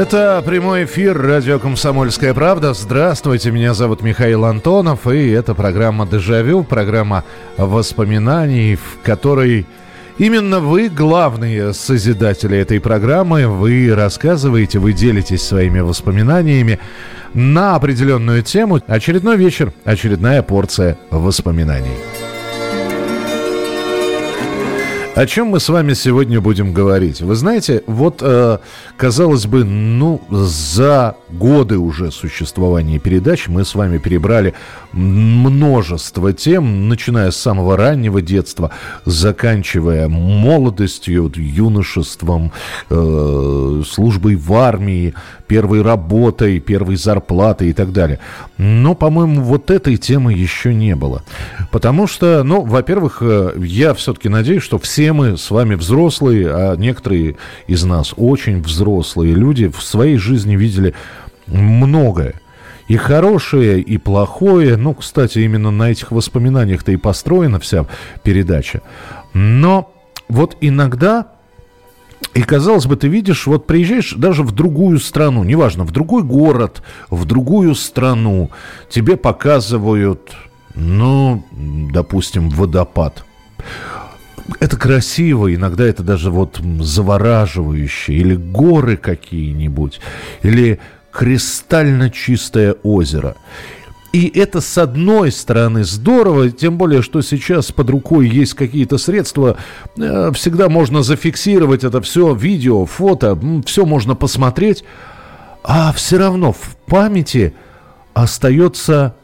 Это прямой эфир радио «Комсомольская правда». Здравствуйте, меня зовут Михаил Антонов, и это программа «Дежавю», программа воспоминаний, в которой именно вы главные созидатели этой программы. Вы рассказываете, вы делитесь своими воспоминаниями на определенную тему. Очередной вечер, очередная порция воспоминаний. О чем мы с вами сегодня будем говорить? Вы знаете, вот, э, казалось бы, ну, за годы уже существования передач мы с вами перебрали множество тем, начиная с самого раннего детства, заканчивая молодостью, юношеством, э, службой в армии, первой работой, первой зарплатой и так далее. Но, по-моему, вот этой темы еще не было. Потому что, ну, во-первых, э, я все-таки надеюсь, что все мы с вами взрослые, а некоторые из нас очень взрослые люди в своей жизни видели многое. И хорошее, и плохое. Ну, кстати, именно на этих воспоминаниях-то и построена вся передача. Но вот иногда и казалось бы, ты видишь, вот приезжаешь даже в другую страну, неважно, в другой город, в другую страну, тебе показывают, ну, допустим, водопад. Это красиво, иногда это даже вот завораживающе, или горы какие-нибудь, или кристально чистое озеро. И это, с одной стороны, здорово, тем более, что сейчас под рукой есть какие-то средства, э, всегда можно зафиксировать это все, видео, фото, все можно посмотреть, а все равно в памяти остается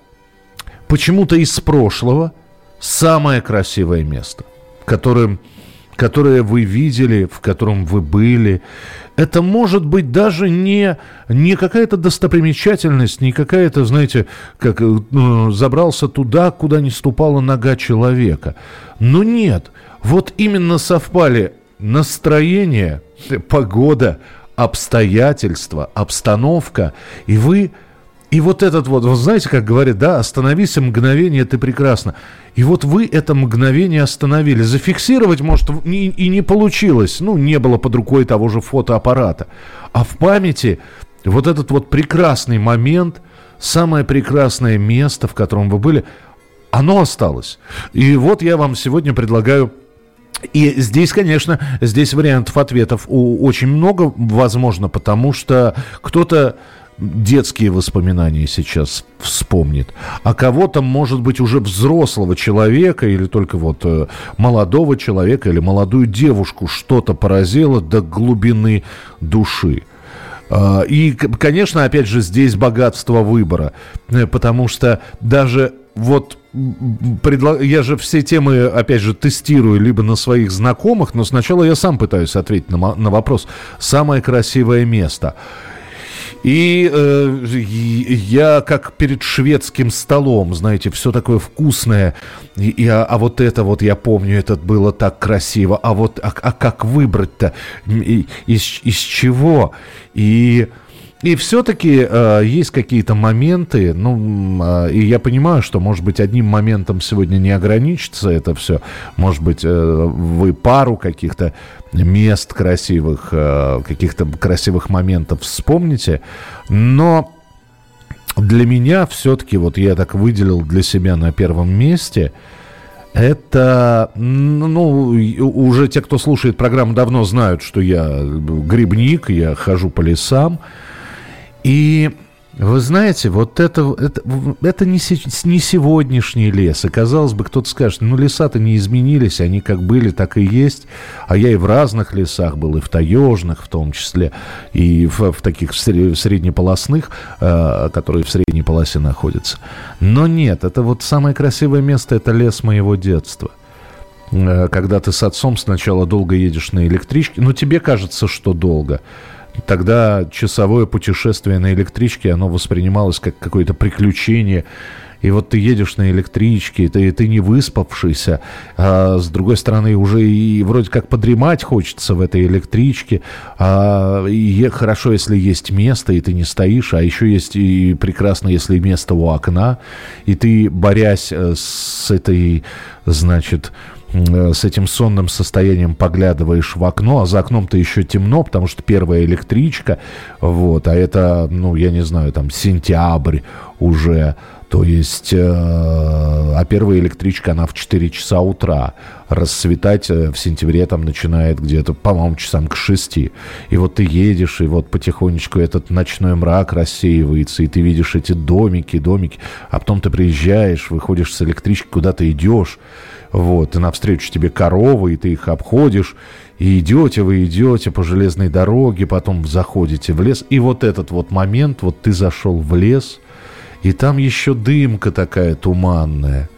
почему-то из прошлого самое красивое место, которым которое вы видели, в котором вы были. Это может быть даже не, не какая-то достопримечательность, не какая-то, знаете, как ну, забрался туда, куда не ступала нога человека. Но нет, вот именно совпали настроение, погода, обстоятельства, обстановка, и вы и вот этот вот, вот знаете, как говорят, да, остановись мгновение, ты прекрасно. И вот вы это мгновение остановили. Зафиксировать, может, и, и не получилось. Ну, не было под рукой того же фотоаппарата. А в памяти вот этот вот прекрасный момент, самое прекрасное место, в котором вы были, оно осталось. И вот я вам сегодня предлагаю и здесь, конечно, здесь вариантов ответов очень много, возможно, потому что кто-то детские воспоминания сейчас вспомнит, а кого-то, может быть, уже взрослого человека или только вот э, молодого человека или молодую девушку что-то поразило до глубины души. Э, и, конечно, опять же, здесь богатство выбора, э, потому что даже вот предла... я же все темы, опять же, тестирую либо на своих знакомых, но сначала я сам пытаюсь ответить на вопрос «самое красивое место». И э, я как перед шведским столом, знаете, все такое вкусное. И, и, а, а вот это вот, я помню, это было так красиво. А вот, а, а как выбрать-то? Из, из чего? И... И все-таки э, есть какие-то моменты, ну, э, и я понимаю, что, может быть, одним моментом сегодня не ограничится это все. Может быть, э, вы пару каких-то мест красивых, э, каких-то красивых моментов вспомните, но для меня все-таки, вот я так выделил для себя на первом месте, это, ну, уже те, кто слушает программу, давно знают, что я грибник, я хожу по лесам, и вы знаете, вот это, это, это не, не сегодняшний лес. И казалось бы, кто-то скажет, ну леса-то не изменились, они как были, так и есть. А я и в разных лесах был, и в таежных в том числе, и в, в таких среднеполосных, э, которые в средней полосе находятся. Но нет, это вот самое красивое место, это лес моего детства. э, когда ты с отцом сначала долго едешь на электричке, ну, тебе кажется, что долго. Тогда часовое путешествие на электричке, оно воспринималось как какое-то приключение, и вот ты едешь на электричке, ты, ты не выспавшийся, а с другой стороны уже и вроде как подремать хочется в этой электричке, а, и хорошо, если есть место, и ты не стоишь, а еще есть и прекрасно, если место у окна, и ты, борясь э, с этой, значит, с этим сонным состоянием поглядываешь в окно, а за окном-то еще темно, потому что первая электричка, вот, а это, ну, я не знаю, там, сентябрь уже, то есть, э, а первая электричка, она в 4 часа утра. Расцветать э, в сентябре там начинает где-то, по-моему, часам к 6. И вот ты едешь, и вот потихонечку этот ночной мрак рассеивается, и ты видишь эти домики, домики. А потом ты приезжаешь, выходишь с электрички, куда ты идешь, вот, и навстречу тебе коровы, и ты их обходишь, и идете вы, идете по железной дороге, потом заходите в лес. И вот этот вот момент, вот ты зашел в лес, и там еще дымка такая туманная.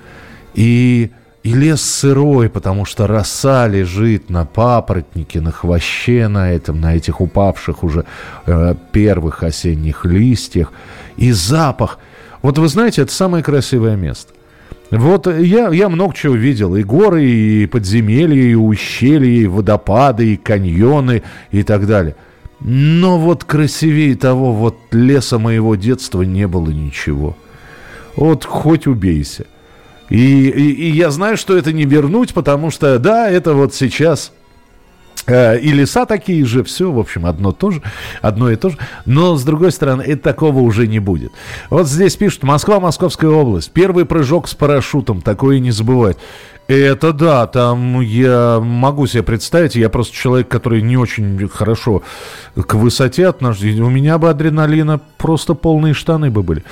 И, и лес сырой, потому что роса лежит на папоротнике, на хвоще на этом, на этих упавших уже э, первых осенних листьях. И запах. Вот вы знаете, это самое красивое место. Вот я, я много чего видел. И горы, и подземелья, и ущелья, и водопады, и каньоны, и так далее. Но вот красивее того вот леса моего детства не было ничего. Вот хоть убейся. И, и, и я знаю, что это не вернуть, потому что, да, это вот сейчас Э, и леса такие же, все, в общем, одно, то же, одно и то же. Но, с другой стороны, это такого уже не будет. Вот здесь пишут, Москва, Московская область. Первый прыжок с парашютом, такое не забывать. Это да, там я могу себе представить, я просто человек, который не очень хорошо к высоте отношусь. У меня бы адреналина просто полные штаны бы были.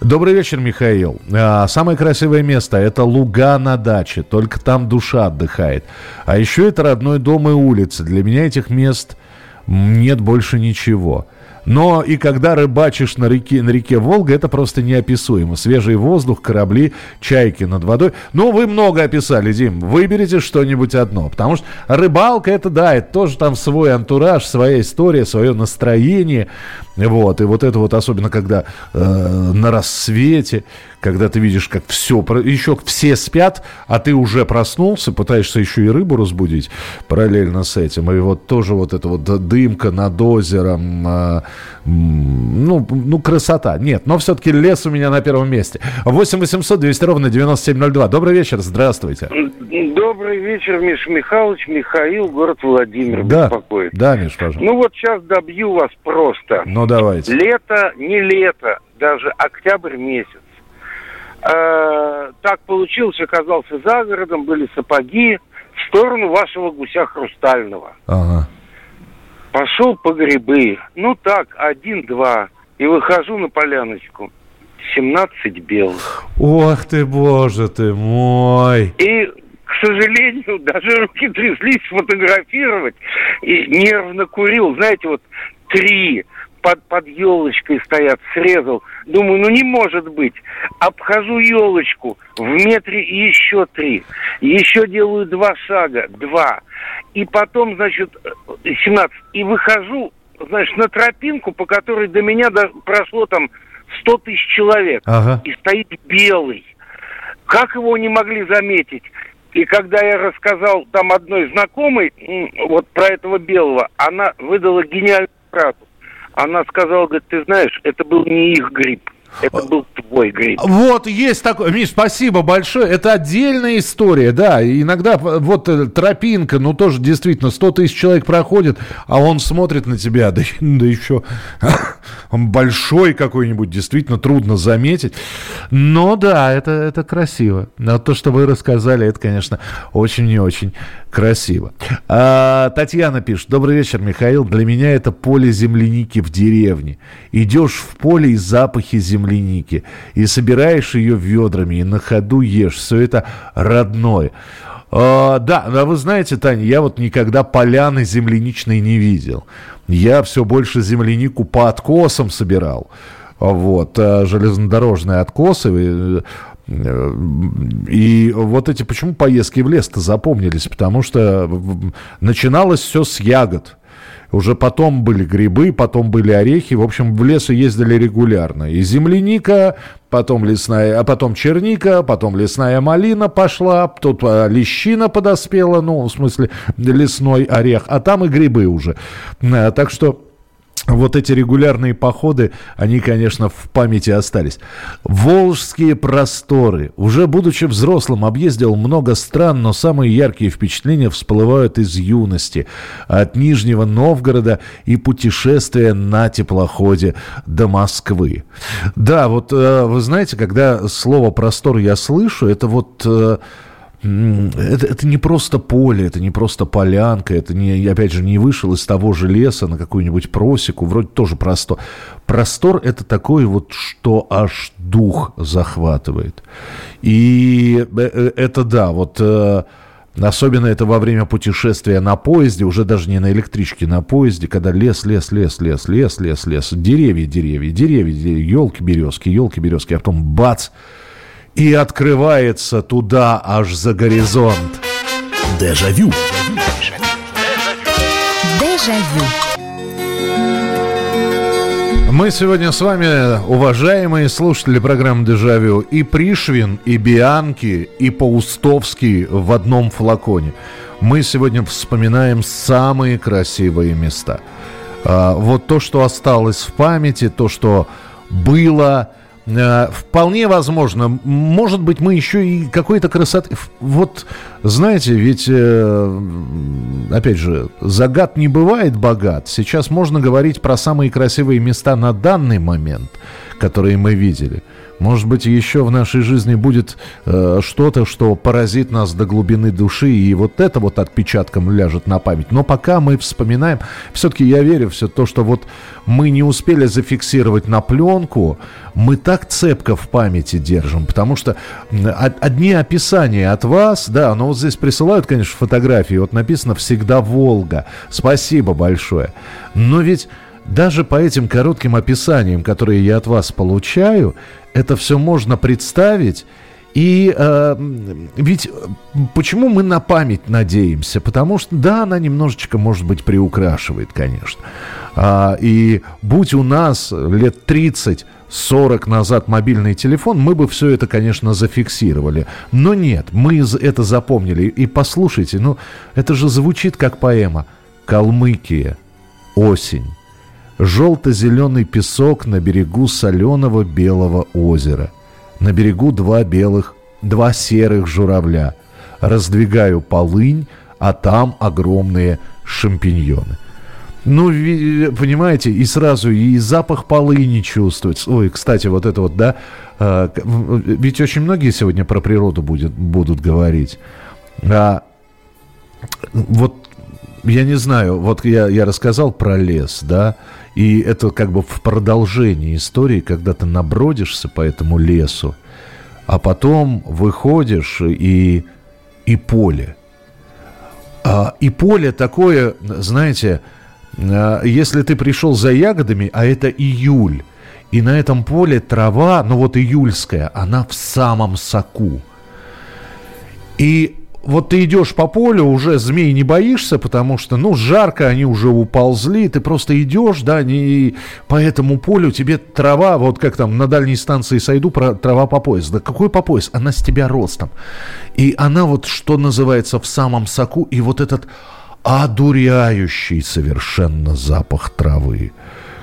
Добрый вечер, Михаил. А, самое красивое место – это луга на даче, только там душа отдыхает. А еще это родной дом и улицы. Для меня этих мест нет больше ничего. Но и когда рыбачишь на реке, на реке Волга, это просто неописуемо. Свежий воздух, корабли, чайки над водой. Ну, вы много описали, Дим. Выберите что-нибудь одно. Потому что рыбалка, это да, это тоже там свой антураж, своя история, свое настроение. Вот. И вот это вот особенно, когда э, на рассвете, когда ты видишь, как все, еще все спят, а ты уже проснулся, пытаешься еще и рыбу разбудить параллельно с этим. И вот тоже вот эта вот дымка над озером, а, ну, ну, красота. Нет, но все-таки лес у меня на первом месте. 8 800 200 ровно 9702. Добрый вечер, здравствуйте. Добрый вечер, Миш Михайлович, Михаил, город Владимир да, беспокоит. Да, Миш, пожалуйста. Ну вот сейчас добью вас просто. Ну давайте. Лето, не лето, даже октябрь месяц. Э, так получилось, оказался за городом, были сапоги в сторону вашего гуся хрустального. Ага. Пошел по грибы. Ну так, один-два. И выхожу на поляночку. 17 белых. Ох ты, боже ты мой. И, к сожалению, даже руки тряслись сфотографировать. И нервно курил. Знаете, вот три под, под елочкой стоят, срезал. Думаю, ну не может быть. Обхожу елочку, в метре еще три. Еще делаю два шага, два. И потом, значит, 17. И выхожу, значит, на тропинку, по которой до меня прошло там 100 тысяч человек. Ага. И стоит белый. Как его не могли заметить? И когда я рассказал там одной знакомой вот про этого белого, она выдала гениальную фразу. Она сказала, говорит, ты знаешь, это был не их грипп. Это был твой грипп. Вот, есть такой. Миш, спасибо большое. Это отдельная история, да. Иногда вот э, тропинка, ну тоже действительно 100 тысяч человек проходит, а он смотрит на тебя, да, да еще большой какой-нибудь, действительно трудно заметить. Но да, это, это красиво. Но то, что вы рассказали, это, конечно, очень и очень красиво. А, Татьяна пишет. Добрый вечер, Михаил. Для меня это поле земляники в деревне. Идешь в поле и запахи земляники и собираешь ее ведрами, и на ходу ешь. Все это родное. А, да, а вы знаете, Таня, я вот никогда поляны земляничной не видел. Я все больше землянику по откосам собирал. Вот, а, железнодорожные откосы. И вот эти, почему поездки в лес-то запомнились? Потому что начиналось все с ягод. Уже потом были грибы, потом были орехи. В общем, в лес ездили регулярно. И земляника, потом лесная, а потом черника, потом лесная малина пошла, тут а, лещина подоспела, ну, в смысле, лесной орех, а там и грибы уже. Э, так что вот эти регулярные походы, они, конечно, в памяти остались. Волжские просторы. Уже будучи взрослым, объездил много стран, но самые яркие впечатления всплывают из юности. От Нижнего Новгорода и путешествия на теплоходе до Москвы. Да, вот э, вы знаете, когда слово «простор» я слышу, это вот э, это, это не просто поле, это не просто полянка, это не, опять же, не вышел из того же леса на какую-нибудь просеку, вроде тоже простор. Простор это такой вот, что аж дух захватывает. И э, э, это да, вот э, Особенно это во время путешествия на поезде, уже даже не на электричке, на поезде, когда лес, лес, лес, лес, лес, лес, лес, деревья, деревья, деревья, елки, березки, елки, березки, а потом бац, и открывается туда аж за горизонт. Дежавю. Дежавю. Мы сегодня с вами, уважаемые слушатели программы «Дежавю», и Пришвин, и Бианки, и Паустовский в одном флаконе. Мы сегодня вспоминаем самые красивые места. А, вот то, что осталось в памяти, то, что было, вполне возможно. Может быть, мы еще и какой-то красоты... Вот, знаете, ведь, э, опять же, загад не бывает богат. Сейчас можно говорить про самые красивые места на данный момент, которые мы видели – может быть, еще в нашей жизни будет э, что-то, что поразит нас до глубины души, и вот это вот отпечатком ляжет на память. Но пока мы вспоминаем, все-таки я верю все то, что вот мы не успели зафиксировать на пленку, мы так цепко в памяти держим, потому что одни описания от вас, да, но вот здесь присылают, конечно, фотографии, вот написано «Всегда Волга». Спасибо большое. Но ведь даже по этим коротким описаниям, которые я от вас получаю, это все можно представить. И э, ведь почему мы на память надеемся? Потому что, да, она немножечко, может быть, приукрашивает, конечно. А, и будь у нас лет 30 40 назад мобильный телефон, мы бы все это, конечно, зафиксировали. Но нет, мы это запомнили. И послушайте, ну, это же звучит как поэма. Калмыкия, осень. Желто-зеленый песок на берегу соленого белого озера. На берегу два белых, два серых журавля. Раздвигаю полынь, а там огромные шампиньоны. Ну, понимаете, и сразу и запах полыни чувствуется. Ой, кстати, вот это вот, да, а, ведь очень многие сегодня про природу будет, будут говорить. А, вот я не знаю, вот я, я рассказал про лес, да, и это как бы в продолжении истории, когда ты набродишься по этому лесу, а потом выходишь и, и поле. А, и поле такое, знаете, а, если ты пришел за ягодами, а это июль, и на этом поле трава, ну вот июльская, она в самом соку. И вот ты идешь по полю, уже змей не боишься, потому что, ну, жарко, они уже уползли, ты просто идешь, да, не, по этому полю тебе трава, вот как там на дальней станции сойду, про, трава по пояс. Да какой по пояс? Она с тебя ростом. И она вот, что называется, в самом соку, и вот этот одуряющий совершенно запах травы,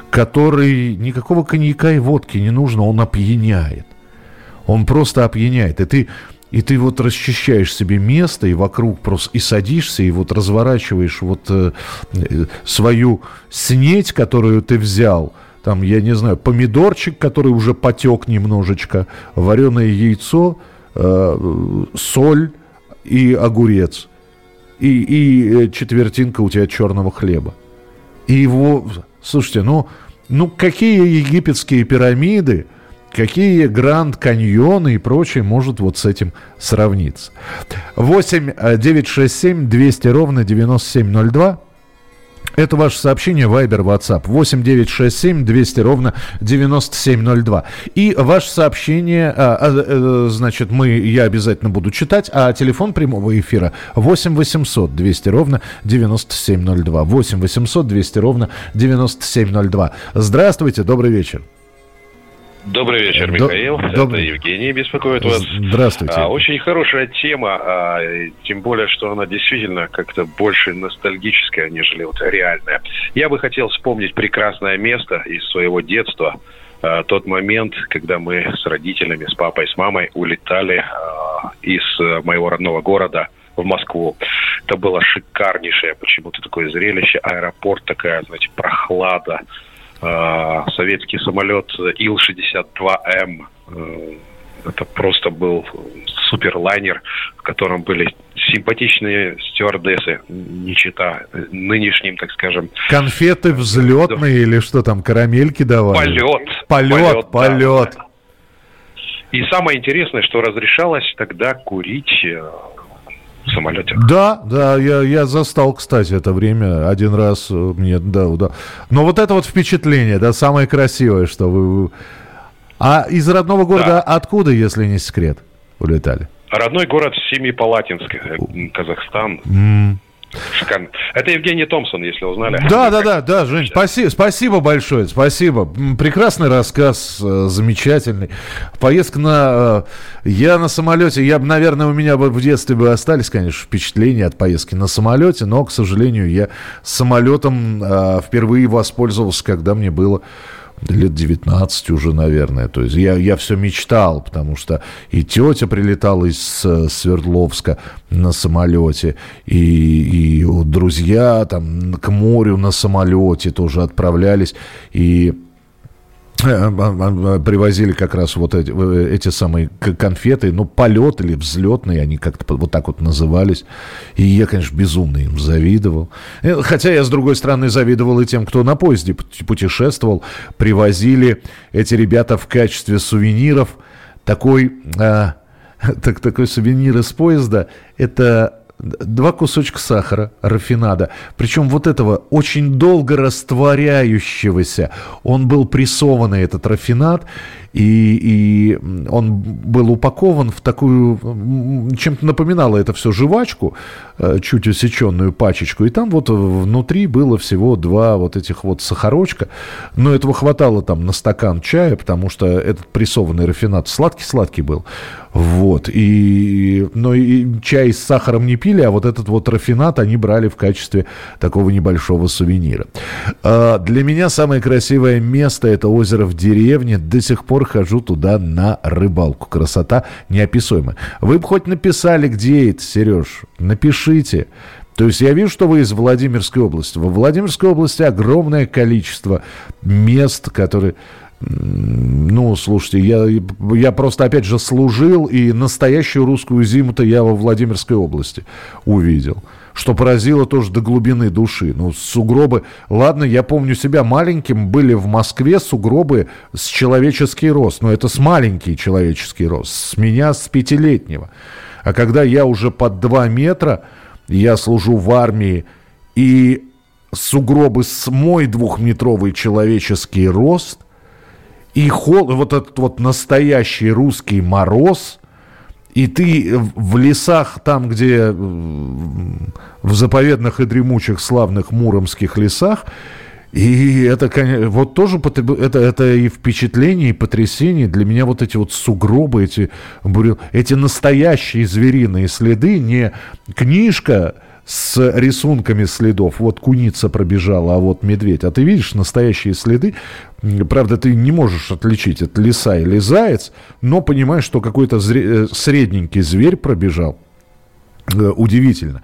который никакого коньяка и водки не нужно, он опьяняет. Он просто опьяняет. И ты и ты вот расчищаешь себе место и вокруг просто и садишься, и вот разворачиваешь вот э, э, свою снеть, которую ты взял, там, я не знаю, помидорчик, который уже потек немножечко, вареное яйцо, э, соль и огурец. И, и э, четвертинка у тебя черного хлеба. И его, слушайте, ну, ну какие египетские пирамиды, Какие Гранд Каньоны и прочее может вот с этим сравниться? 8 967 200 ровно 9702. Это ваше сообщение Viber, WhatsApp 8 967 200 ровно 9702. И ваше сообщение, а, а, а, значит, мы, я обязательно буду читать, а телефон прямого эфира 8 800 200 ровно 9702. 8 800 200 ровно 9702. Здравствуйте, добрый вечер. Добрый вечер, Михаил. Доб... Это Евгений беспокоит вас. Здравствуйте. А, очень хорошая тема, а, тем более, что она действительно как-то больше ностальгическая, нежели вот реальная. Я бы хотел вспомнить прекрасное место из своего детства. А, тот момент, когда мы с родителями, с папой, с мамой улетали а, из моего родного города в Москву. Это было шикарнейшее почему-то такое зрелище. Аэропорт такая, знаете, прохлада Э, советский самолет Ил-62М. Э, это просто был суперлайнер, в котором были симпатичные стюардессы, не чита нынешним, так скажем. Конфеты взлетные да. или что там, карамельки давали? Полет. Полет, полет. полет. Да. И самое интересное, что разрешалось тогда курить э, в самолете. Да, да, я, я застал, кстати, это время один раз э, мне, да, да. Но вот это вот впечатление, да, самое красивое, что вы... А из родного города да. откуда, если не секрет, улетали? Родной город Семипалатинск, э, Казахстан. Mm. Шикарно. Это Евгений Томпсон, если узнали. Да, да, да, да, Жень, спасибо, спасибо большое, спасибо. Прекрасный рассказ, э, замечательный. Поездка на... Э, я на самолете, я бы, наверное, у меня бы в детстве бы остались, конечно, впечатления от поездки на самолете, но, к сожалению, я самолетом э, впервые воспользовался, когда мне было лет 19 уже, наверное. То есть я, я все мечтал, потому что и тетя прилетала из э, Свердловска на самолете, и, и друзья там к морю на самолете тоже отправлялись. И привозили как раз вот эти, эти самые конфеты, ну, полет или взлетные, они как-то вот так вот назывались. И я, конечно, безумно им завидовал. Э, хотя я, с другой стороны, завидовал и тем, кто на поезде путешествовал. Привозили эти ребята в качестве сувениров такой, а, так, такой сувенир из поезда. Это два кусочка сахара, рафинада. Причем вот этого очень долго растворяющегося. Он был прессованный, этот рафинад, и, и он был упакован в такую, чем-то напоминало это все жвачку, э, чуть усеченную пачечку. И там вот внутри было всего два вот этих вот сахарочка. Но этого хватало там на стакан чая, потому что этот прессованный рафинад сладкий-сладкий был. Вот. И, но и чай с сахаром не пили, а вот этот вот рафинат они брали в качестве такого небольшого сувенира. А для меня самое красивое место это озеро в деревне. До сих пор хожу туда на рыбалку. Красота неописуемая. Вы бы хоть написали, где это, Сереж. Напишите. То есть я вижу, что вы из Владимирской области. Во Владимирской области огромное количество мест, которые ну, слушайте, я, я просто, опять же, служил, и настоящую русскую зиму-то я во Владимирской области увидел. Что поразило тоже до глубины души. Ну, сугробы... Ладно, я помню себя маленьким, были в Москве сугробы с человеческий рост. Но это с маленький человеческий рост. С меня с пятилетнего. А когда я уже под два метра, я служу в армии, и сугробы с мой двухметровый человеческий рост – и хол, вот этот вот настоящий русский мороз, и ты в лесах, там, где в заповедных и дремучих славных муромских лесах, и это, конечно, вот тоже это, это и впечатление, и потрясение. Для меня вот эти вот сугробы, эти, эти настоящие звериные следы, не книжка, с рисунками следов. Вот куница пробежала, а вот медведь. А ты видишь настоящие следы. Правда, ты не можешь отличить, это лиса или заяц, но понимаешь, что какой-то зре- э, средненький зверь пробежал. Э, удивительно.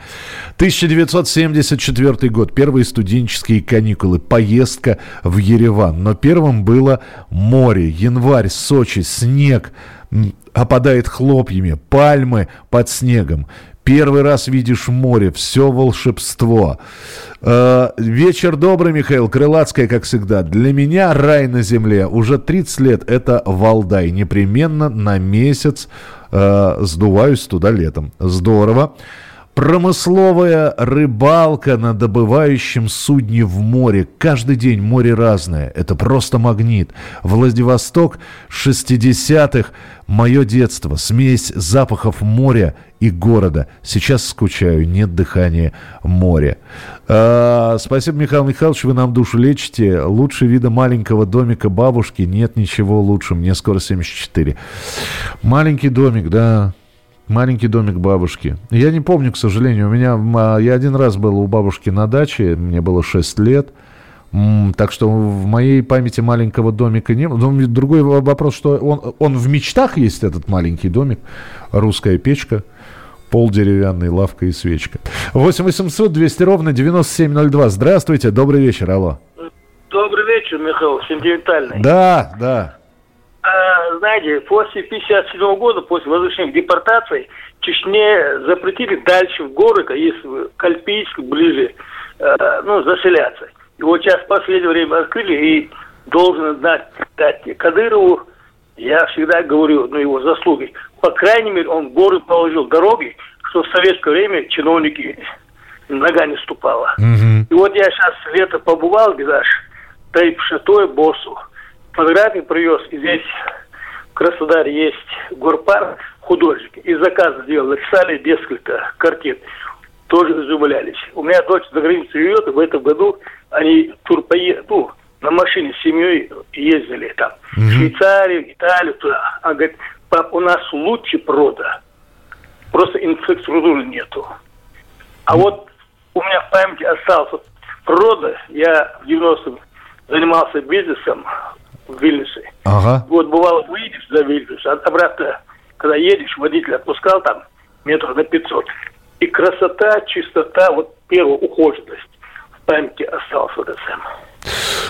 1974 год. Первые студенческие каникулы. Поездка в Ереван. Но первым было море. Январь, Сочи, снег опадает хлопьями, пальмы под снегом. Первый раз видишь море, все волшебство. Э, вечер добрый, Михаил. Крылатская, как всегда. Для меня рай на земле. Уже 30 лет это Валдай. Непременно на месяц э, сдуваюсь туда летом. Здорово. Промысловая рыбалка на добывающем судне в море. Каждый день море разное. Это просто магнит. Владивосток 60-х. Мое детство. Смесь запахов моря и города. Сейчас скучаю. Нет дыхания моря. А, спасибо, Михаил Михайлович, вы нам душу лечите. Лучше вида маленького домика бабушки нет ничего лучше. Мне скоро 74. Маленький домик, да. Маленький домик бабушки. Я не помню, к сожалению. У меня а, я один раз был у бабушки на даче, мне было 6 лет. Так что в моей памяти маленького домика не было. Но другой вопрос, что он, он в мечтах есть, этот маленький домик. Русская печка, пол деревянный, лавка и свечка. 8 800 200 ровно 9702. Здравствуйте, добрый вечер, алло. Добрый вечер, Михаил, сентиментальный. Да, да. А, знаете, после 57 года, после возвращения депортации, Чечне запретили дальше в горы, если в Кальпийск ближе, э, ну, заселяться. И вот сейчас в последнее время открыли, и должен знать, дать Кадырову, я всегда говорю, ну, его заслуги. По крайней мере, он горы положил дороги, что в советское время чиновники нога не ступала. Mm-hmm. И вот я сейчас лето побывал, где аж Тайп Шатой, Босу фотографии привез. И здесь в Краснодаре есть горпар художники. И заказ сделал. Написали несколько картин. Тоже изумлялись. У меня дочь за границу живет, и в этом году они тур поехали, ну, на машине с семьей ездили там. В Швейцарию, Италию, туда. Она говорит, пап, у нас лучше прода. Просто инфраструктуры нету. А вот у меня в памяти остался прода. Я в 90-м занимался бизнесом Вильнюсе. Ага. Вот бывало, выйдешь за Вильнюс, а обратно, когда едешь, водитель отпускал там метров на 500. И красота, чистота, вот первая ухоженность в памяти осталась вот это самое.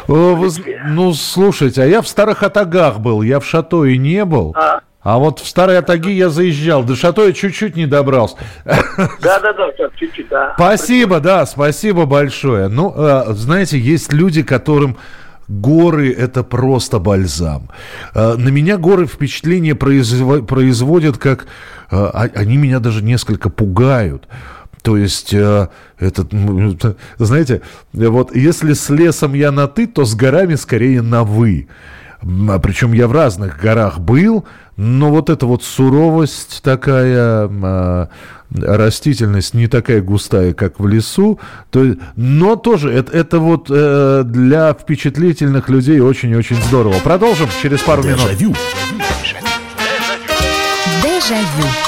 Вы, ну, слушайте, а я в Старых Атагах был, я в Шато и не был. А, а вот в Старые Атаги я заезжал. До Шато я чуть-чуть не добрался. Да-да-да, чуть-чуть, да. Спасибо, да, спасибо большое. Ну, э, знаете, есть люди, которым Горы – это просто бальзам. Э, на меня горы впечатление производят как... Э, они меня даже несколько пугают. То есть, э, этот, знаете, вот если с лесом я на «ты», то с горами скорее на «вы». А Причем я в разных горах был, но вот эта вот суровость такая, а, растительность не такая густая, как в лесу, то, но тоже это, это вот э, для впечатлительных людей очень-очень здорово. Продолжим через пару Дежавю. минут. Дежавю.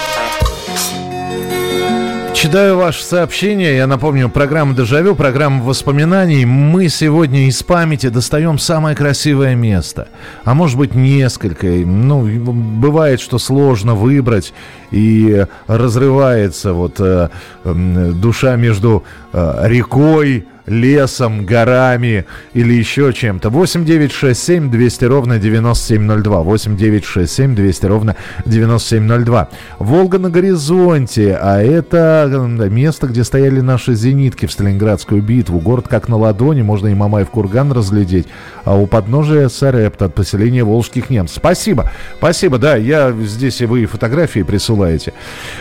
Читаю ваше сообщение. Я напомню, программа «Дежавю», программа воспоминаний. Мы сегодня из памяти достаем самое красивое место. А может быть, несколько. Ну, бывает, что сложно выбрать. И разрывается вот э, душа между э, рекой, лесом, горами или еще чем-то. 8 9 6 7 200 ровно 9702. 8 9 6 7 200 ровно 9702. Волга на горизонте, а это место, где стояли наши зенитки в Сталинградскую битву. Город как на ладони, можно и Мамаев курган разглядеть. А у подножия Сарепта от поселения волжских немцев. Спасибо, спасибо, да, я здесь и вы фотографии присылаете.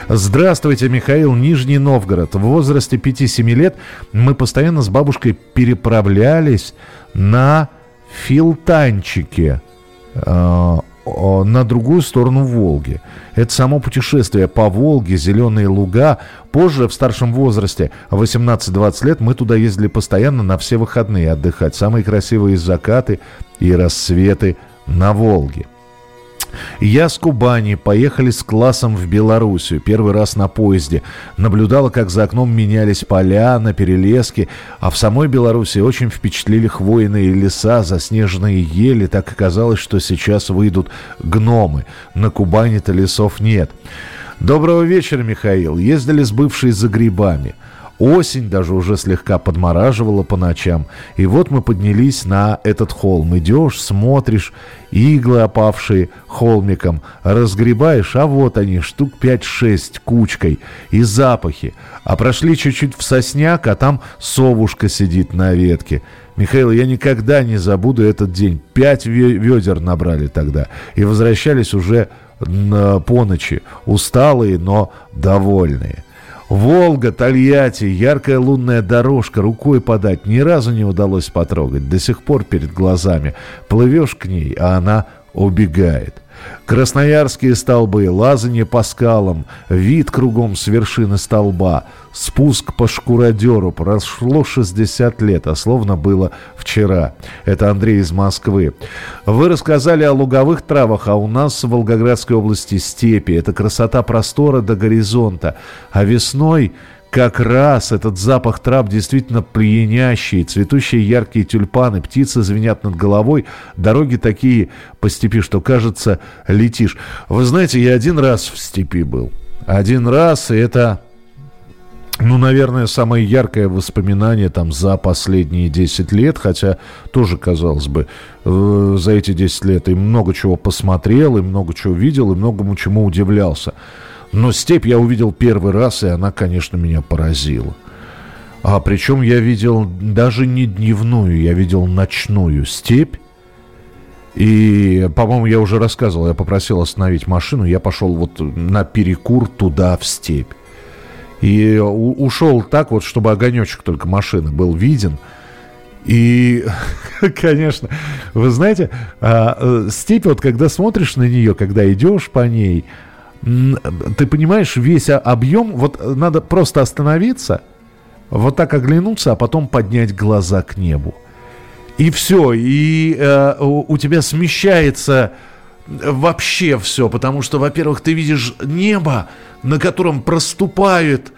Здравствуйте, Михаил, Нижний Новгород. В возрасте 5-7 лет мы постоянно с бабушкой переправлялись на филтанчике э, на другую сторону Волги. Это само путешествие по Волге, зеленые луга. Позже, в старшем возрасте, 18-20 лет, мы туда ездили постоянно на все выходные отдыхать. Самые красивые закаты и рассветы на Волге. Я с Кубани, поехали с классом в Белоруссию, первый раз на поезде. Наблюдала, как за окном менялись поля на перелеске, а в самой Белоруссии очень впечатлили хвойные леса, заснеженные ели, так оказалось, что сейчас выйдут гномы. На Кубани-то лесов нет. Доброго вечера, Михаил. Ездили с бывшей за грибами. Осень даже уже слегка подмораживала по ночам. И вот мы поднялись на этот холм. Идешь, смотришь, иглы опавшие холмиком, разгребаешь, а вот они, штук 5-6 кучкой, и запахи. А прошли чуть-чуть в сосняк, а там совушка сидит на ветке. Михаил, я никогда не забуду этот день. Пять ведер набрали тогда. И возвращались уже по ночи, усталые, но довольные. Волга, Тольятти, яркая лунная дорожка, рукой подать ни разу не удалось потрогать. До сих пор перед глазами. Плывешь к ней, а она убегает. Красноярские столбы, лазание по скалам, вид кругом с вершины столба, спуск по шкуродеру. Прошло 60 лет, а словно было вчера. Это Андрей из Москвы. Вы рассказали о луговых травах, а у нас в Волгоградской области степи. Это красота простора до горизонта. А весной как раз этот запах трав действительно пьянящий. Цветущие яркие тюльпаны, птицы звенят над головой. Дороги такие по степи, что кажется, летишь. Вы знаете, я один раз в степи был. Один раз, и это, ну, наверное, самое яркое воспоминание там за последние 10 лет, хотя тоже, казалось бы, э, за эти 10 лет и много чего посмотрел, и много чего видел, и многому чему удивлялся. Но степь я увидел первый раз, и она, конечно, меня поразила. А причем я видел даже не дневную, я видел ночную степь. И, по-моему, я уже рассказывал, я попросил остановить машину, я пошел вот на перекур туда, в степь. И ушел так вот, чтобы огонечек только машины был виден. И, конечно, вы знаете, а, э, степь, вот когда смотришь на нее, когда идешь по ней, ты понимаешь, весь объем, вот надо просто остановиться, вот так оглянуться, а потом поднять глаза к небу. И все, и э, у, у тебя смещается вообще все, потому что, во-первых, ты видишь небо, на котором проступает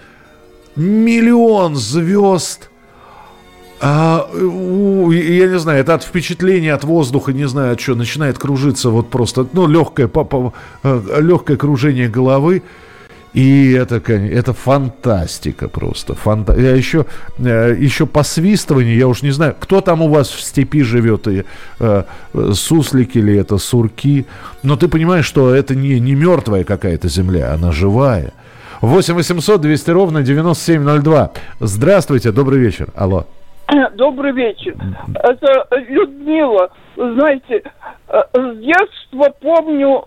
миллион звезд, а, я не знаю, это от впечатления от воздуха, не знаю, от чего, начинает кружиться вот просто, ну, легкое, по, э, легкое кружение головы. И это, это фантастика просто. Фанта... Я еще, э, еще посвистывание, я уж не знаю, кто там у вас в степи живет, и, э, суслики ли это, сурки. Но ты понимаешь, что это не, не мертвая какая-то земля, она живая. 8 800 200 ровно 9702. Здравствуйте, добрый вечер. Алло. Добрый вечер. Это Людмила. Знаете, э, с детства помню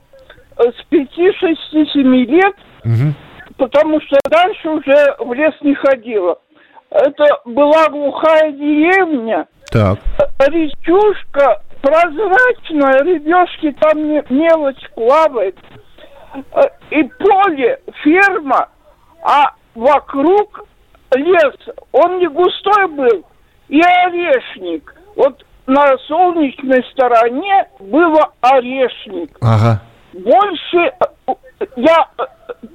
э, с 5-6-7 лет, угу. потому что дальше уже в лес не ходила. Это была глухая деревня. Так. Речушка прозрачная, рыбешки там мелочь плавает. Э, и поле, ферма, а вокруг лес. Он не густой был, и орешник. Вот на солнечной стороне было орешник. Ага. Больше э, я э,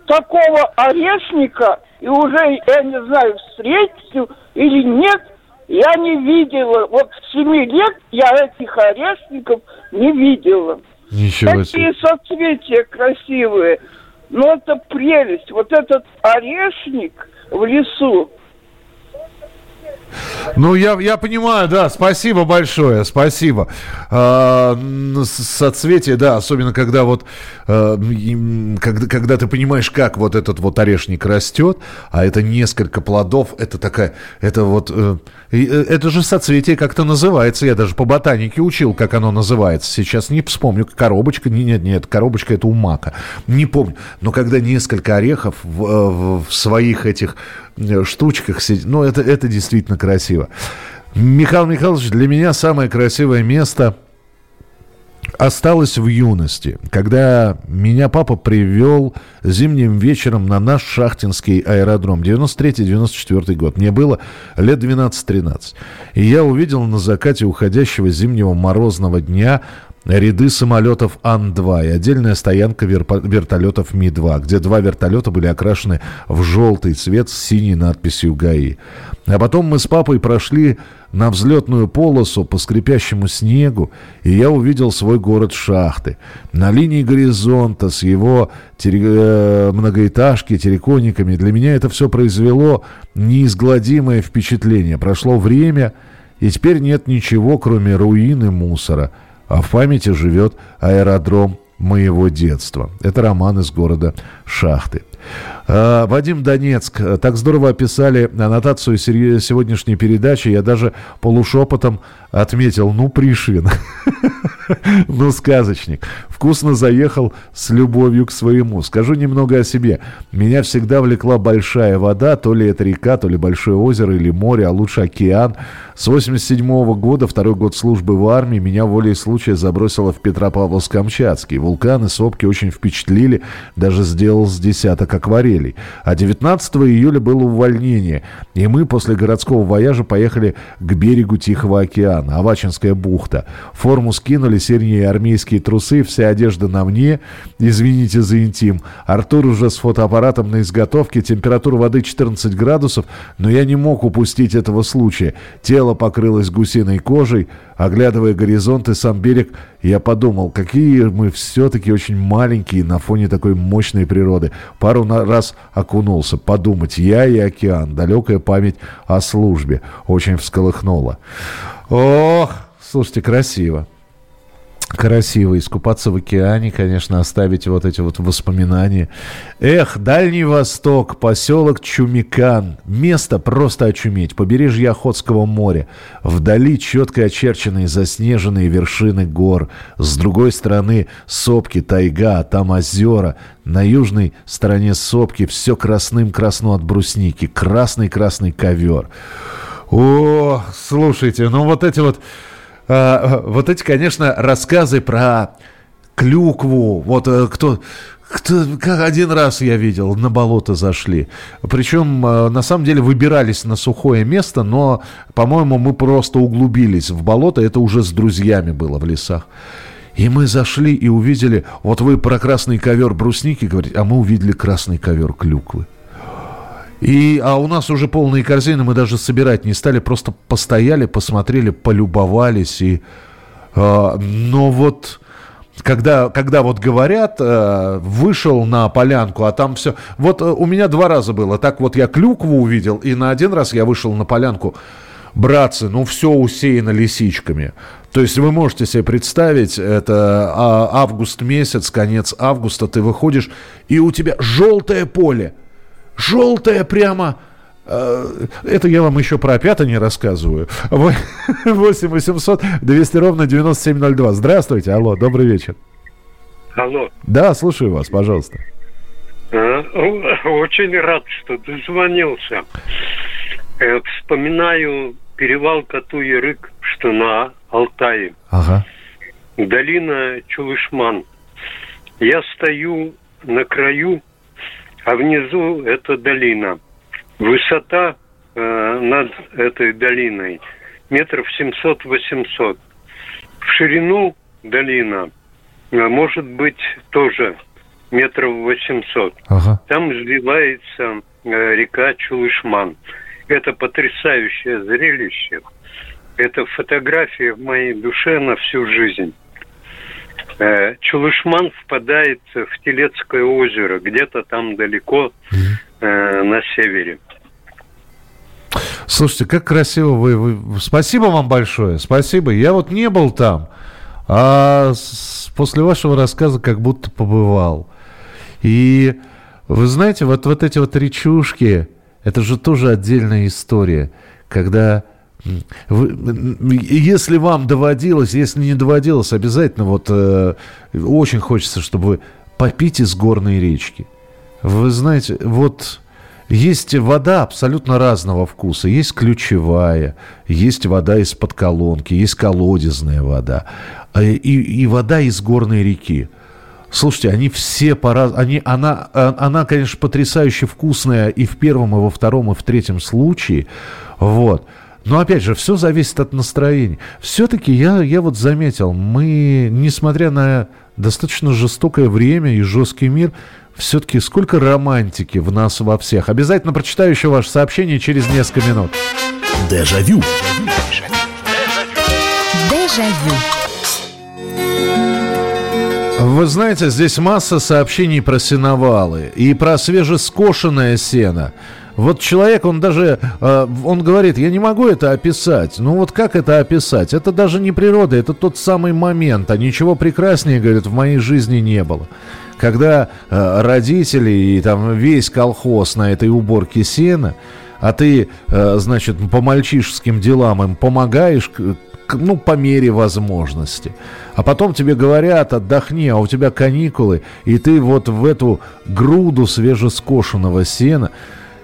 такого орешника, и уже, я не знаю, встретил или нет, я не видела. Вот с 7 лет я этих орешников не видела. Ничего себе. Такие соцветия красивые. Но это прелесть. Вот этот орешник в лесу, ну, я, я понимаю, да, спасибо большое, спасибо. А, соцветие, да, особенно когда вот, а, когда, когда ты понимаешь, как вот этот вот орешник растет, а это несколько плодов, это такая, это вот, э, э, это же соцветие как-то называется, я даже по ботанике учил, как оно называется, сейчас не вспомню, коробочка, нет, нет, коробочка это у мака, не помню, но когда несколько орехов в, э, в своих этих Э, штучках сидеть. Ну, это, это действительно красиво. Михаил Михайлович, для меня самое красивое место осталось в юности, когда меня папа привел зимним вечером на наш шахтинский аэродром. 93-94 год. Мне было лет 12-13. И я увидел на закате уходящего зимнего морозного дня ряды самолетов Ан-2 и отдельная стоянка вертолетов Ми-2, где два вертолета были окрашены в желтый цвет с синей надписью ГАИ. А потом мы с папой прошли на взлетную полосу по скрипящему снегу, и я увидел свой город Шахты. На линии горизонта с его тере... Э, многоэтажки, террикониками для меня это все произвело неизгладимое впечатление. Прошло время, и теперь нет ничего, кроме руин и мусора – а в памяти живет аэродром моего детства. Это роман из города Шахты. А, Вадим Донецк. Так здорово описали аннотацию сегодняшней передачи. Я даже полушепотом отметил, ну, Пришвин. ну, сказочник. Вкусно заехал с любовью к своему. Скажу немного о себе. Меня всегда влекла большая вода, то ли это река, то ли большое озеро или море, а лучше океан. С 87 -го года, второй год службы в армии, меня волей случая забросило в Петропавловск-Камчатский. Вулканы, сопки очень впечатлили, даже сделал с десяток акварелей. А 19 июля было увольнение, и мы после городского вояжа поехали к берегу Тихого океана, Авачинская бухта. Форму скинули, синие армейские трусы, вся одежда на мне, извините за интим. Артур уже с фотоаппаратом на изготовке, температура воды 14 градусов, но я не мог упустить этого случая. Тело покрылось гусиной кожей, оглядывая горизонт и сам берег, я подумал, какие мы все-таки очень маленькие на фоне такой мощной природы. Пару раз окунулся, подумать, я и океан, далекая память о службе, очень всколыхнула. Ох, слушайте, красиво красиво искупаться в океане, конечно, оставить вот эти вот воспоминания. Эх, Дальний Восток, поселок Чумикан. Место просто очуметь. Побережье Охотского моря. Вдали четко очерченные заснеженные вершины гор. С другой стороны сопки, тайга, а там озера. На южной стороне сопки все красным красно от брусники. Красный-красный ковер. О, слушайте, ну вот эти вот а, вот эти, конечно, рассказы про клюкву, вот э, кто, кто, как один раз я видел, на болото зашли. Причем, э, на самом деле, выбирались на сухое место, но, по-моему, мы просто углубились в болото. Это уже с друзьями было в лесах. И мы зашли и увидели, вот вы про красный ковер брусники говорите, а мы увидели красный ковер клюквы. И, а у нас уже полные корзины, мы даже собирать не стали, просто постояли, посмотрели, полюбовались. И, э, но вот когда, когда вот говорят, э, вышел на полянку, а там все... Вот э, у меня два раза было. Так вот я клюкву увидел, и на один раз я вышел на полянку. Братцы, ну все усеяно лисичками. То есть вы можете себе представить, это а, август месяц, конец августа, ты выходишь, и у тебя желтое поле – желтая прямо. Э, это я вам еще про опята не рассказываю. 8 800 200 ровно 9702. Здравствуйте, алло, добрый вечер. Алло. Да, слушаю вас, пожалуйста. А, очень рад, что дозвонился. Э, вспоминаю перевал Кату-Ярык, что на Алтае. Ага. Долина Чулышман. Я стою на краю а внизу это долина. Высота э, над этой долиной метров 700-800. В ширину долина э, может быть тоже метров 800. Ага. Там изливается э, река Чулышман. Это потрясающее зрелище. Это фотография в моей душе на всю жизнь. Э, Чулышман впадает в Телецкое озеро, где-то там далеко э, на севере. Слушайте, как красиво вы, вы... Спасибо вам большое, спасибо. Я вот не был там, а с... после вашего рассказа как будто побывал. И вы знаете, вот, вот эти вот речушки, это же тоже отдельная история, когда если вам доводилось, если не доводилось, обязательно вот э, очень хочется, чтобы вы попить из горной речки. Вы знаете, вот есть вода абсолютно разного вкуса. Есть ключевая, есть вода из-под колонки, есть колодезная вода. А, и, и вода из горной реки. Слушайте, они все по они она, а, она, конечно, потрясающе вкусная и в первом, и во втором, и в третьем случае. Вот. Но опять же, все зависит от настроения. Все-таки я, я вот заметил, мы, несмотря на достаточно жестокое время и жесткий мир, все-таки сколько романтики в нас во всех. Обязательно прочитаю еще ваше сообщение через несколько минут. Дежавю. Дежавю. Вы знаете, здесь масса сообщений про сеновалы и про свежескошенное сено. Вот человек, он даже, э, он говорит, я не могу это описать. Ну вот как это описать? Это даже не природа, это тот самый момент. А ничего прекраснее, говорит, в моей жизни не было. Когда э, родители и там весь колхоз на этой уборке сена, а ты, э, значит, по мальчишеским делам им помогаешь, ну, по мере возможности. А потом тебе говорят, отдохни, а у тебя каникулы, и ты вот в эту груду свежескошенного сена.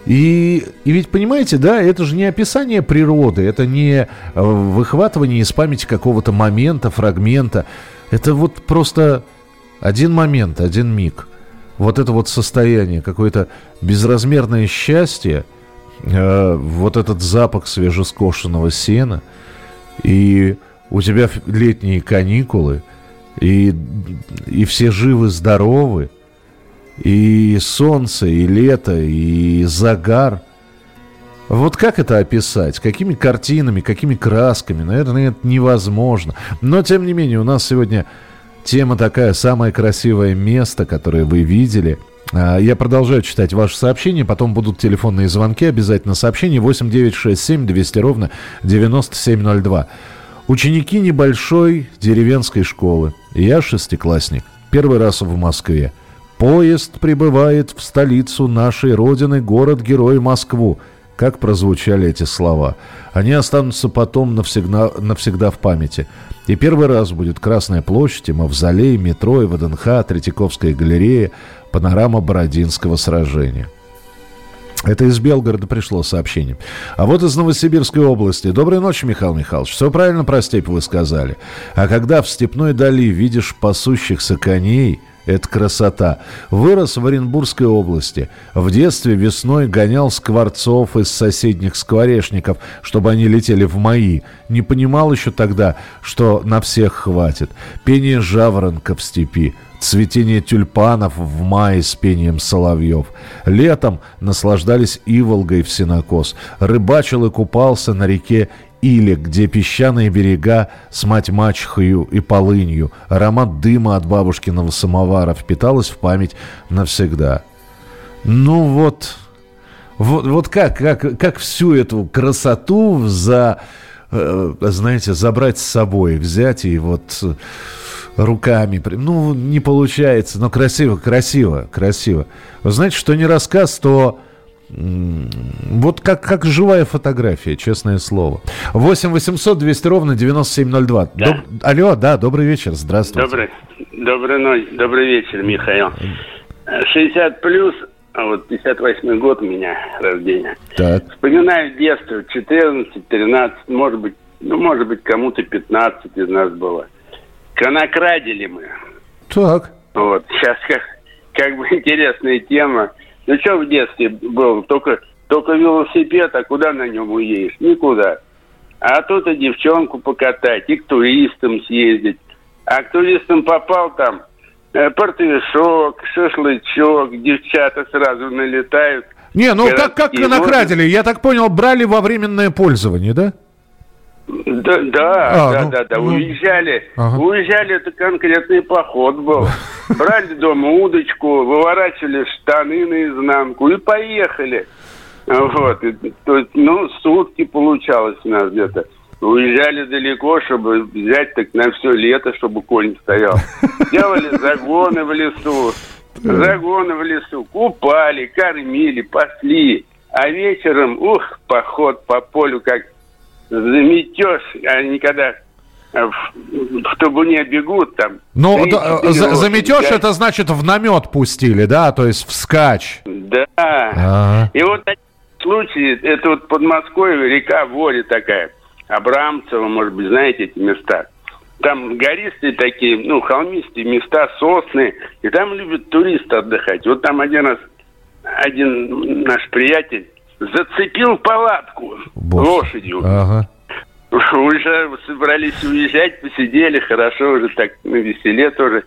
И, и ведь, понимаете, да, это же не описание природы, это не э, выхватывание из памяти какого-то момента, фрагмента. Это вот просто один момент, один миг. Вот это вот состояние, какое-то безразмерное счастье, э, вот этот запах свежескошенного сена, и у тебя летние каникулы, и, и все живы-здоровы, и солнце, и лето, и загар. Вот как это описать? Какими картинами, какими красками? Наверное, это невозможно. Но, тем не менее, у нас сегодня тема такая, самое красивое место, которое вы видели. А, я продолжаю читать ваши сообщения, потом будут телефонные звонки, обязательно сообщения 8967 200 ровно 9702. Ученики небольшой деревенской школы. Я шестиклассник. Первый раз в Москве. Поезд прибывает в столицу нашей Родины, город-герой Москву. Как прозвучали эти слова. Они останутся потом навсегда, навсегда в памяти. И первый раз будет Красная площадь, и Мавзолей, метро, и ВДНХ, Третьяковская галерея, панорама Бородинского сражения. Это из Белгорода пришло сообщение. А вот из Новосибирской области. Доброй ночи, Михаил Михайлович. Все правильно про степь вы сказали. А когда в степной дали видишь пасущихся коней – это красота. Вырос в Оренбургской области. В детстве весной гонял скворцов из соседних скворечников, чтобы они летели в мои. Не понимал еще тогда, что на всех хватит. Пение жаворонка в степи. Цветение тюльпанов в мае с пением соловьев. Летом наслаждались иволгой в синокос. Рыбачил и купался на реке или где песчаные берега с мать-мачехою и полынью, аромат дыма от бабушкиного самовара впиталась в память навсегда. Ну вот, вот, вот как, как, как всю эту красоту за, э, знаете, забрать с собой, взять и вот руками. Ну, не получается, но красиво, красиво, красиво. Вы знаете, что не рассказ, то вот как, как живая фотография, честное слово. 8 800 200 ровно 9702. Да. Доб... Алло, да, добрый вечер, здравствуйте. Добрый, добрый ночь, добрый вечер, Михаил. 60 плюс, а вот 58 год у меня рождения. Так. Вспоминаю детство, 14, 13, может быть, ну, может быть, кому-то 15 из нас было. Конокрадили мы. Так. Вот, сейчас как, как бы интересная тема. Ну что в детстве был? Только, только велосипед, а куда на нем уедешь? Никуда. А тут и девчонку покатать, и к туристам съездить. А к туристам попал там э, портвишок, шашлычок, девчата сразу налетают. Не, ну как, как накрадили? Я так понял, брали во временное пользование, да? Да, да, а, да, ну, да, да. Ну, уезжали. Ага. Уезжали, это конкретный поход был. Брали дома удочку, выворачивали штаны наизнанку и поехали. Вот. И, то есть, ну, сутки получалось у нас где-то. Уезжали далеко, чтобы взять так на все лето, чтобы конь стоял. Делали загоны в лесу. Загоны в лесу. Купали, кормили, пасли. А вечером, ух, поход по полю, как заметешь, а никогда в, в табуне бегут там. Ну, да, за, заметешь, это значит в намет пустили, да? То есть в скач. Да. А-а-а. И вот такие случаи, это вот Подмосковье, река Воре такая. Абрамцево, может быть, знаете эти места. Там гористые такие, ну, холмистые места, сосны. И там любят туристы отдыхать. Вот там один раз один наш приятель зацепил палатку Боже. лошадью. Ага. Уже собрались уезжать, посидели, хорошо, уже так на веселе тоже.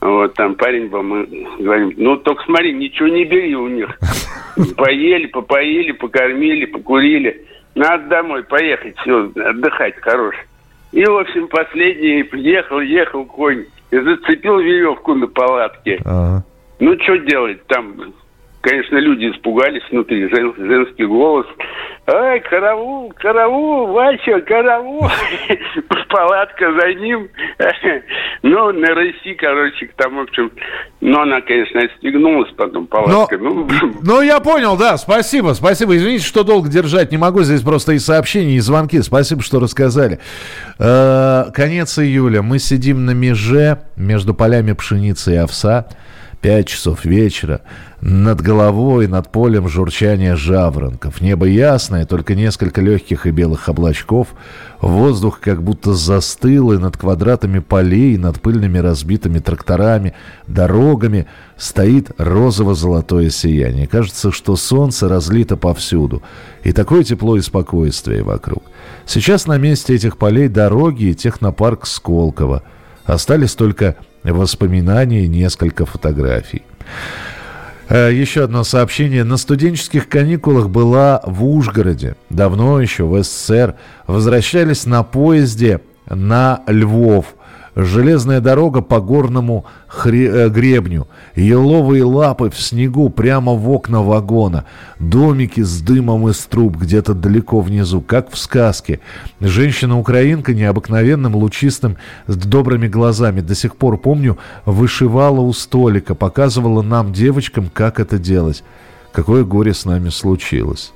Вот там парень был, мы говорим, ну только смотри, ничего не бери у них. Поели, попоили, покормили, покурили. Надо домой поехать, все, отдыхать хорош. И, в общем, последний ехал, ехал конь и зацепил веревку на палатке. Ага. Ну, что делать? Там конечно, люди испугались внутри, жен, женский голос. Ай, караул, караул, Вася, караул. Палатка за ним. Ну, на Руси, короче, к тому, что... Ну, она, конечно, отстегнулась потом, палатка. Но, ну, ну, я понял, да, спасибо, спасибо. Извините, что долго держать не могу. Здесь просто и сообщения, и звонки. Спасибо, что рассказали. Э, конец июля. Мы сидим на меже между полями пшеницы и овса. 5 часов вечера. Над головой, над полем журчание жаворонков. Небо ясное, только несколько легких и белых облачков. Воздух как будто застыл, и над квадратами полей, над пыльными разбитыми тракторами, дорогами стоит розово-золотое сияние. Кажется, что солнце разлито повсюду. И такое тепло и спокойствие вокруг. Сейчас на месте этих полей дороги и технопарк Сколково. Остались только воспоминания и несколько фотографий. Э, еще одно сообщение. На студенческих каникулах была в Ужгороде. Давно еще, в СССР. Возвращались на поезде на Львов. Железная дорога по горному хре- э, гребню. Еловые лапы в снегу прямо в окна вагона. Домики с дымом из труб где-то далеко внизу, как в сказке. Женщина-украинка необыкновенным лучистым с добрыми глазами. До сих пор помню, вышивала у столика, показывала нам, девочкам, как это делать. Какое горе с нами случилось.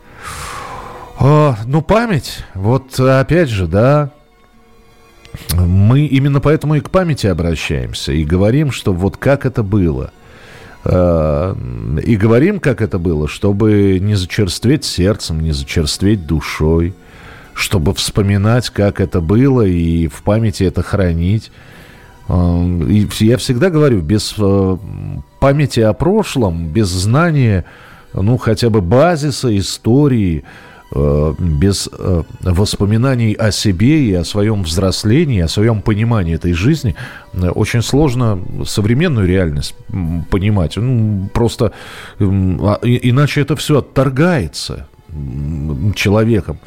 О, ну, память. Вот опять же, да, мы именно поэтому и к памяти обращаемся и говорим, что вот как это было. А, и говорим, как это было, чтобы не зачерстветь сердцем, не зачерстветь душой, чтобы вспоминать, как это было, и в памяти это хранить. А, и я всегда говорю, без а, памяти о прошлом, без знания, ну, хотя бы базиса истории, без э, воспоминаний о себе и о своем взрослении, о своем понимании этой жизни, э, очень сложно современную реальность понимать. Ну, просто а, иначе это все отторгается человеком.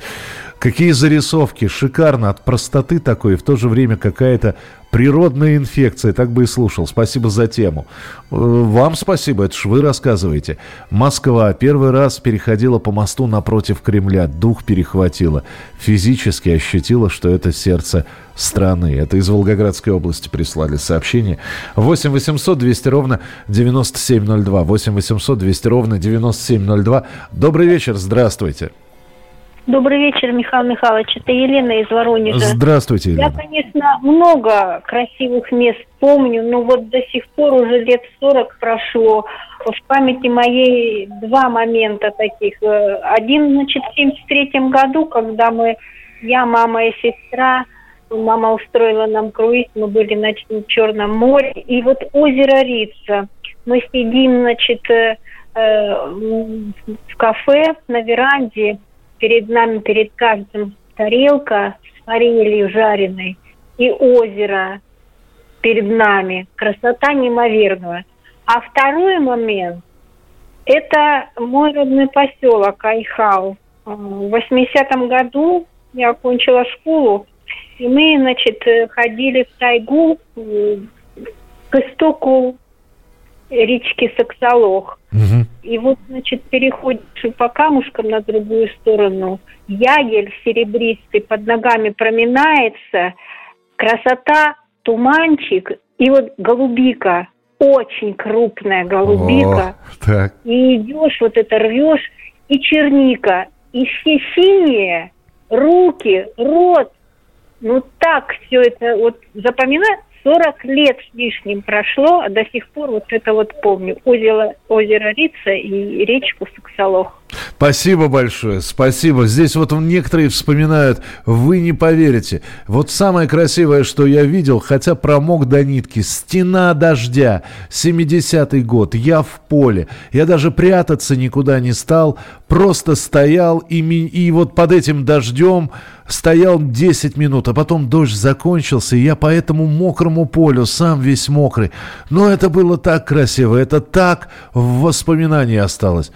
Какие зарисовки, шикарно, от простоты такой, и в то же время какая-то природная инфекция, так бы и слушал. Спасибо за тему. Э, вам спасибо, это ж вы рассказываете. Москва первый раз переходила по мосту напротив Кремля, дух перехватила, физически ощутила, что это сердце страны. Это из Волгоградской области прислали сообщение. 8 800 200 ровно 9702. 8 800 200 ровно 9702. Добрый вечер, здравствуйте. Добрый вечер, Михаил Михайлович. Это Елена из Воронежа. Здравствуйте, Елена. Я, конечно, много красивых мест помню, но вот до сих пор уже лет 40 прошло. В памяти моей два момента таких. Один, значит, в 73 году, когда мы, я, мама и сестра, мама устроила нам круиз, мы были, значит, в Черном море, и вот озеро Рица. Мы сидим, значит, э, в кафе на веранде, перед нами, перед каждым тарелка с форелью жареной и озеро перед нами. Красота неимоверная. А второй момент – это мой родной поселок Айхау. В 80-м году я окончила школу, и мы, значит, ходили в тайгу к истоку речки Саксолох. Угу. И вот, значит, переходишь по камушкам на другую сторону, ягель серебристый под ногами проминается, красота, туманчик, и вот голубика, очень крупная голубика. О, так. И идешь, вот это рвешь, и черника, и все синие, руки, рот, ну так все это вот запоминать 40 лет с лишним прошло, а до сих пор вот это вот помню. Озеро, озеро Рица и речку Саксолох. Спасибо большое, спасибо. Здесь вот некоторые вспоминают, вы не поверите. Вот самое красивое, что я видел, хотя промок до нитки, стена дождя, 70-й год, я в поле. Я даже прятаться никуда не стал, просто стоял и, и вот под этим дождем стоял 10 минут, а потом дождь закончился, и я по этому мокрому полю, сам весь мокрый. Но это было так красиво, это так в воспоминании осталось.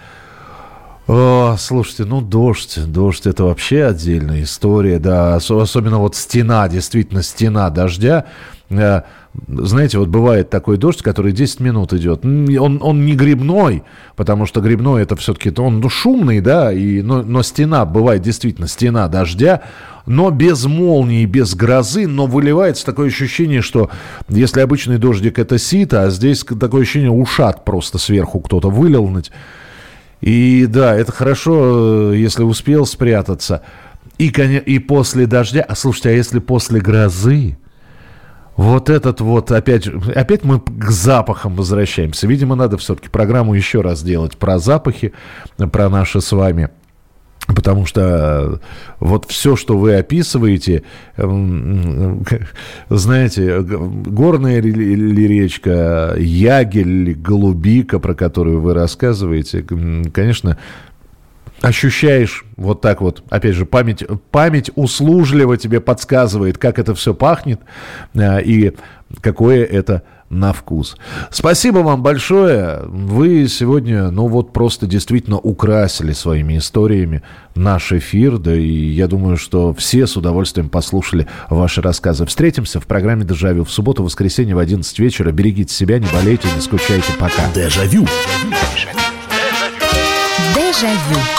О, слушайте, ну дождь, дождь это вообще отдельная история, да, особенно вот стена, действительно стена дождя. Э, знаете, вот бывает такой дождь, который 10 минут идет. Он, он не грибной, потому что грибной это все-таки, он ну, шумный, да, и, но, но стена, бывает действительно стена дождя, но без молнии, без грозы, но выливается такое ощущение, что если обычный дождик это сито, а здесь такое ощущение ушат просто сверху кто-то вылил. И да, это хорошо, э, если успел спрятаться. И, и после дождя, а слушайте, а если после грозы, вот этот вот, опять, опять мы к запахам возвращаемся. Видимо, надо все-таки программу еще раз делать про запахи, про наши с вами Потому что вот все, что вы описываете, эм, знаете, горная ли речка, ягель, голубика, про которую вы рассказываете, конечно, ощущаешь вот так вот, опять же, память, память услужливо тебе подсказывает, как это все пахнет э, и какое это на вкус. Спасибо вам большое. Вы сегодня, ну вот просто действительно украсили своими историями наш эфир. Да и я думаю, что все с удовольствием послушали ваши рассказы. Встретимся в программе «Дежавю» в субботу, воскресенье в 11 вечера. Берегите себя, не болейте, не скучайте. Пока. Дежавю. Дежавю.